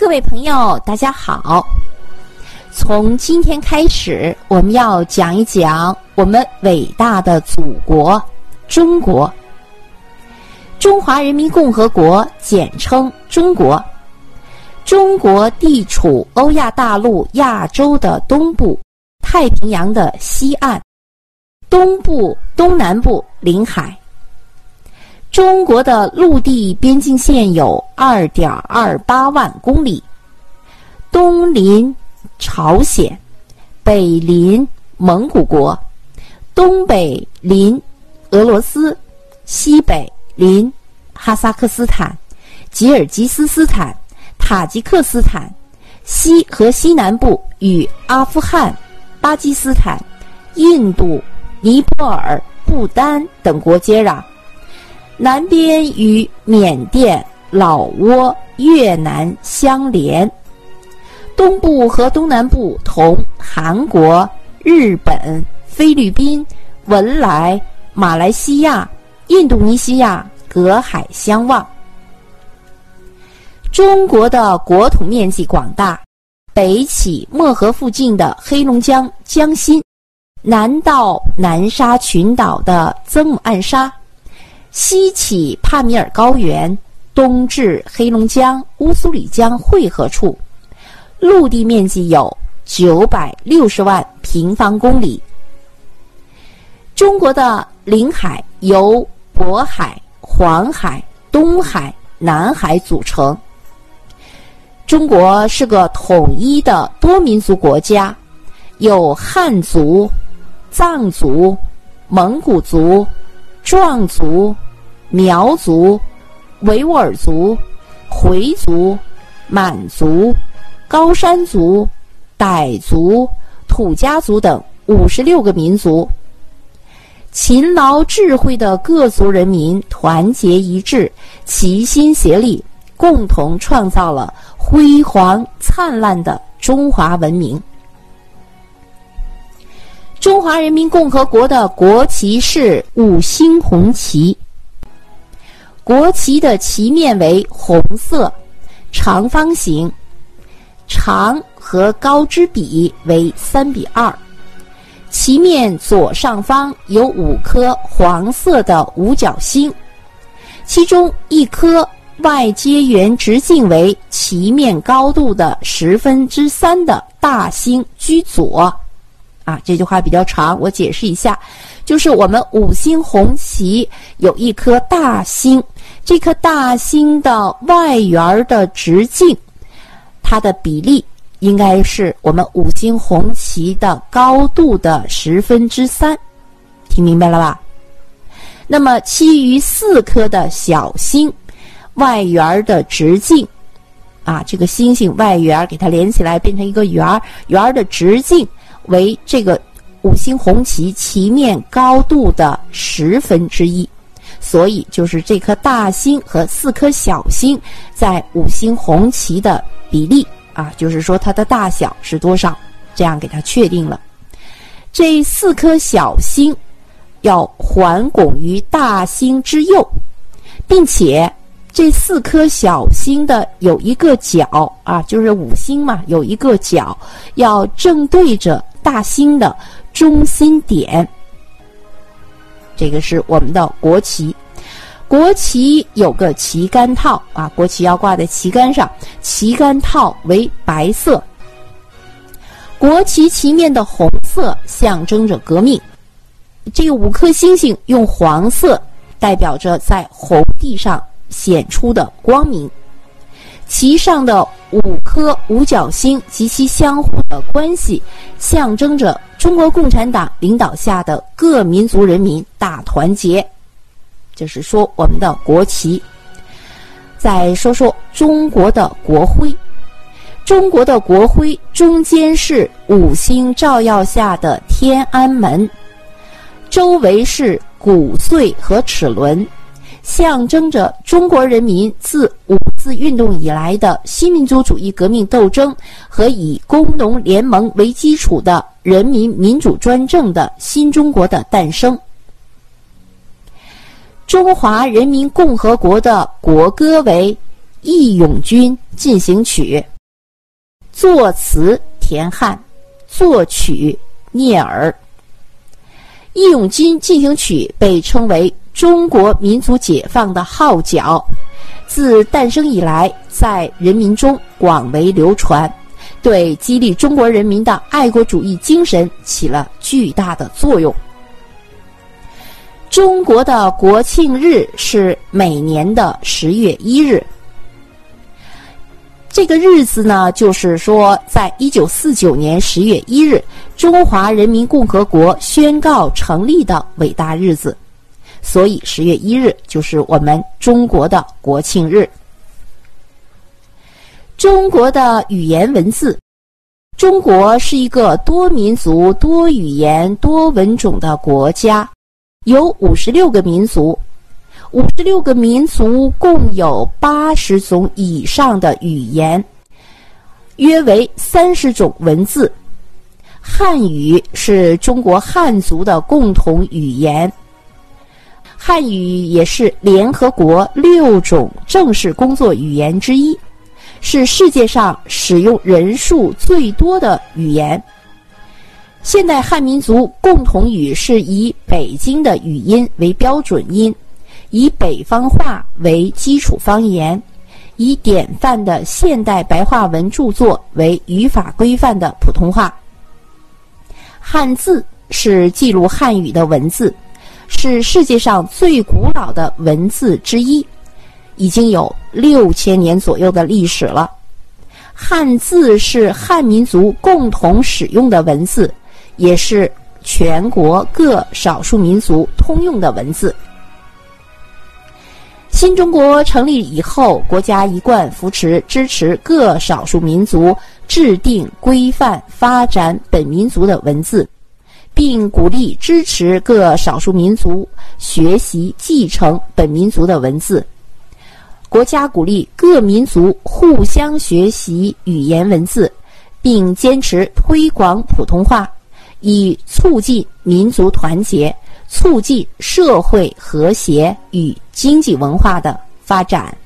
各位朋友，大家好！从今天开始，我们要讲一讲我们伟大的祖国——中国。中华人民共和国，简称中国。中国地处欧亚大陆亚洲的东部，太平洋的西岸，东部、东南部临海。中国的陆地边境线有二点二八万公里，东临朝鲜，北临蒙古国，东北临俄罗斯，西北临哈萨克斯坦、吉尔吉斯斯坦、塔吉克斯坦，西和西南部与阿富汗、巴基斯坦、印度、尼泊尔、不丹等国接壤。南边与缅甸、老挝、越南相连，东部和东南部同韩国、日本、菲律宾、文莱、马来西亚、印度尼西亚隔海相望。中国的国土面积广大，北起漠河附近的黑龙江江心，南到南沙群岛的曾母暗沙。西起帕米尔高原，东至黑龙江乌苏里江汇合处，陆地面积有九百六十万平方公里。中国的领海由渤海、黄海、东海、南海组成。中国是个统一的多民族国家，有汉族、藏族、蒙古族。壮族、苗族、维吾尔族、回族、满族、高山族、傣族、土家族等五十六个民族，勤劳智慧的各族人民团结一致，齐心协力，共同创造了辉煌灿烂的中华文明。中华人民共和国的国旗是五星红旗。国旗的旗面为红色，长方形，长和高之比为三比二。旗面左上方有五颗黄色的五角星，其中一颗外接圆直径为旗面高度的十分之三的大星居左。啊，这句话比较长，我解释一下，就是我们五星红旗有一颗大星，这颗大星的外圆的直径，它的比例应该是我们五星红旗的高度的十分之三，听明白了吧？那么其余四颗的小星，外圆的直径，啊，这个星星外圆给它连起来变成一个圆儿，圆儿的直径。为这个五星红旗旗面高度的十分之一，所以就是这颗大星和四颗小星在五星红旗的比例啊，就是说它的大小是多少，这样给它确定了。这四颗小星要环拱于大星之右，并且这四颗小星的有一个角啊，就是五星嘛，有一个角要正对着。大星的中心点，这个是我们的国旗。国旗有个旗杆套啊，国旗要挂在旗杆上，旗杆套为白色。国旗旗面的红色象征着革命，这五颗星星用黄色代表着在红地上显出的光明。其上的五颗五角星及其相互的关系，象征着中国共产党领导下的各民族人民大团结。就是说我们的国旗。再说说中国的国徽，中国的国徽中间是五星照耀下的天安门，周围是谷穗和齿轮。象征着中国人民自五四运动以来的新民族主义革命斗争和以工农联盟为基础的人民民主专政的新中国的诞生。中华人民共和国的国歌为《义勇军进行曲》，作词田汉，作曲聂耳。《义勇军进行曲》被称为中国民族解放的号角，自诞生以来，在人民中广为流传，对激励中国人民的爱国主义精神起了巨大的作用。中国的国庆日是每年的十月一日。这个日子呢，就是说，在一九四九年十月一日，中华人民共和国宣告成立的伟大日子，所以十月一日就是我们中国的国庆日。中国的语言文字，中国是一个多民族、多语言、多文种的国家，有五十六个民族。五十六个民族共有八十种以上的语言，约为三十种文字。汉语是中国汉族的共同语言。汉语也是联合国六种正式工作语言之一，是世界上使用人数最多的语言。现代汉民族共同语是以北京的语音为标准音。以北方话为基础方言，以典范的现代白话文著作为语法规范的普通话。汉字是记录汉语的文字，是世界上最古老的文字之一，已经有六千年左右的历史了。汉字是汉民族共同使用的文字，也是全国各少数民族通用的文字。新中国成立以后，国家一贯扶持支持各少数民族制定规范发展本民族的文字，并鼓励支持各少数民族学习继承本民族的文字。国家鼓励各民族互相学习语言文字，并坚持推广普通话，以促进民族团结。促进社会和谐与经济文化的发展。